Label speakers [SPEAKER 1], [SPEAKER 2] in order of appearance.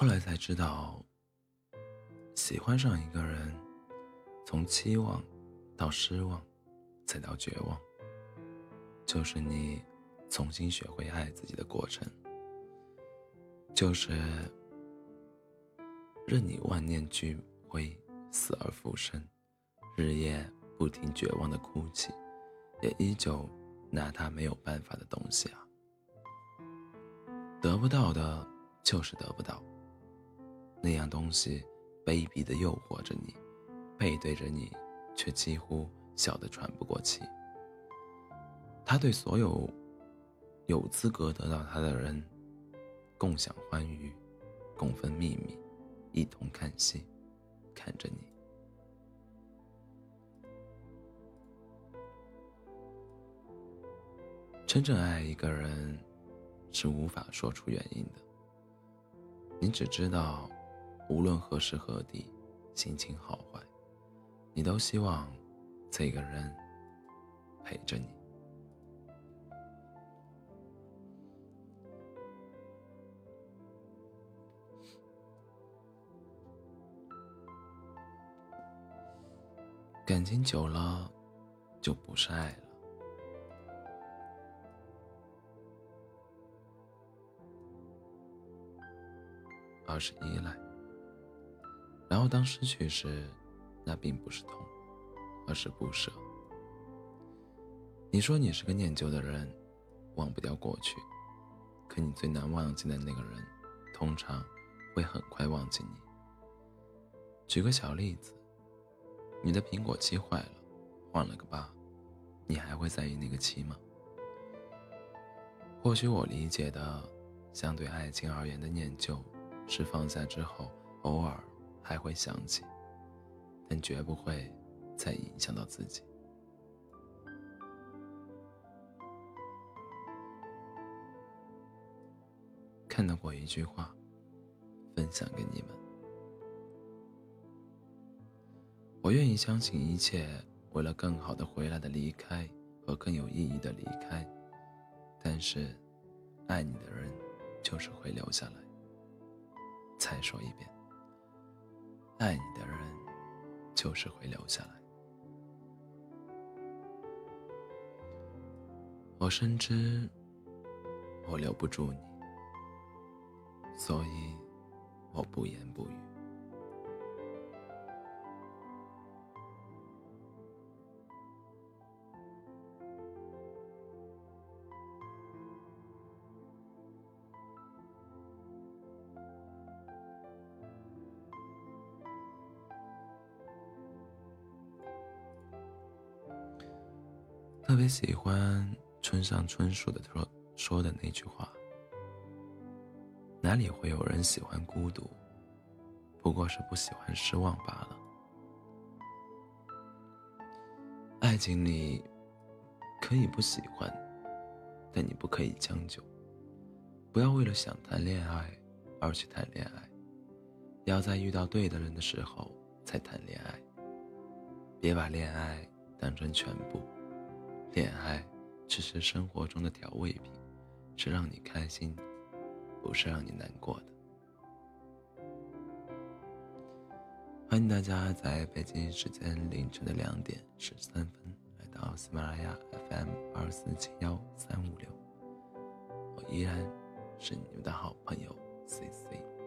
[SPEAKER 1] 后来才知道，喜欢上一个人，从期望到失望，再到绝望，就是你重新学会爱自己的过程。就是任你万念俱灰，死而复生，日夜不停绝望的哭泣，也依旧拿他没有办法的东西啊！得不到的，就是得不到。那样东西，卑鄙的诱惑着你，背对着你，却几乎笑得喘不过气。他对所有有资格得到他的人。共享欢愉，共分秘密，一同看戏，看着你。真正爱一个人，是无法说出原因的。你只知道，无论何时何地，心情好坏，你都希望这个人陪着你。感情久了，就不是爱了，而是依赖。然后当失去时，那并不是痛，而是不舍。你说你是个念旧的人，忘不掉过去，可你最难忘记的那个人，通常会很快忘记你。举个小例子。你的苹果漆坏了，换了个疤，你还会在意那个漆吗？或许我理解的，相对爱情而言的念旧，是放下之后偶尔还会想起，但绝不会再影响到自己。看到过一句话，分享给你们。我愿意相信一切，为了更好的回来的离开和更有意义的离开。但是，爱你的人就是会留下来。再说一遍，爱你的人就是会留下来。我深知我留不住你，所以我不言不语。特别喜欢村上春树的说说的那句话：“哪里会有人喜欢孤独？不过是不喜欢失望罢了。”爱情里可以不喜欢，但你不可以将就。不要为了想谈恋爱而去谈恋爱，要在遇到对的人的时候才谈恋爱。别把恋爱当成全部。恋爱只是生活中的调味品，是让你开心，不是让你难过的。欢迎大家在北京时间凌晨的两点十三分来到喜马拉雅 FM 二四七幺三五六，我依然是你们的好朋友 C C。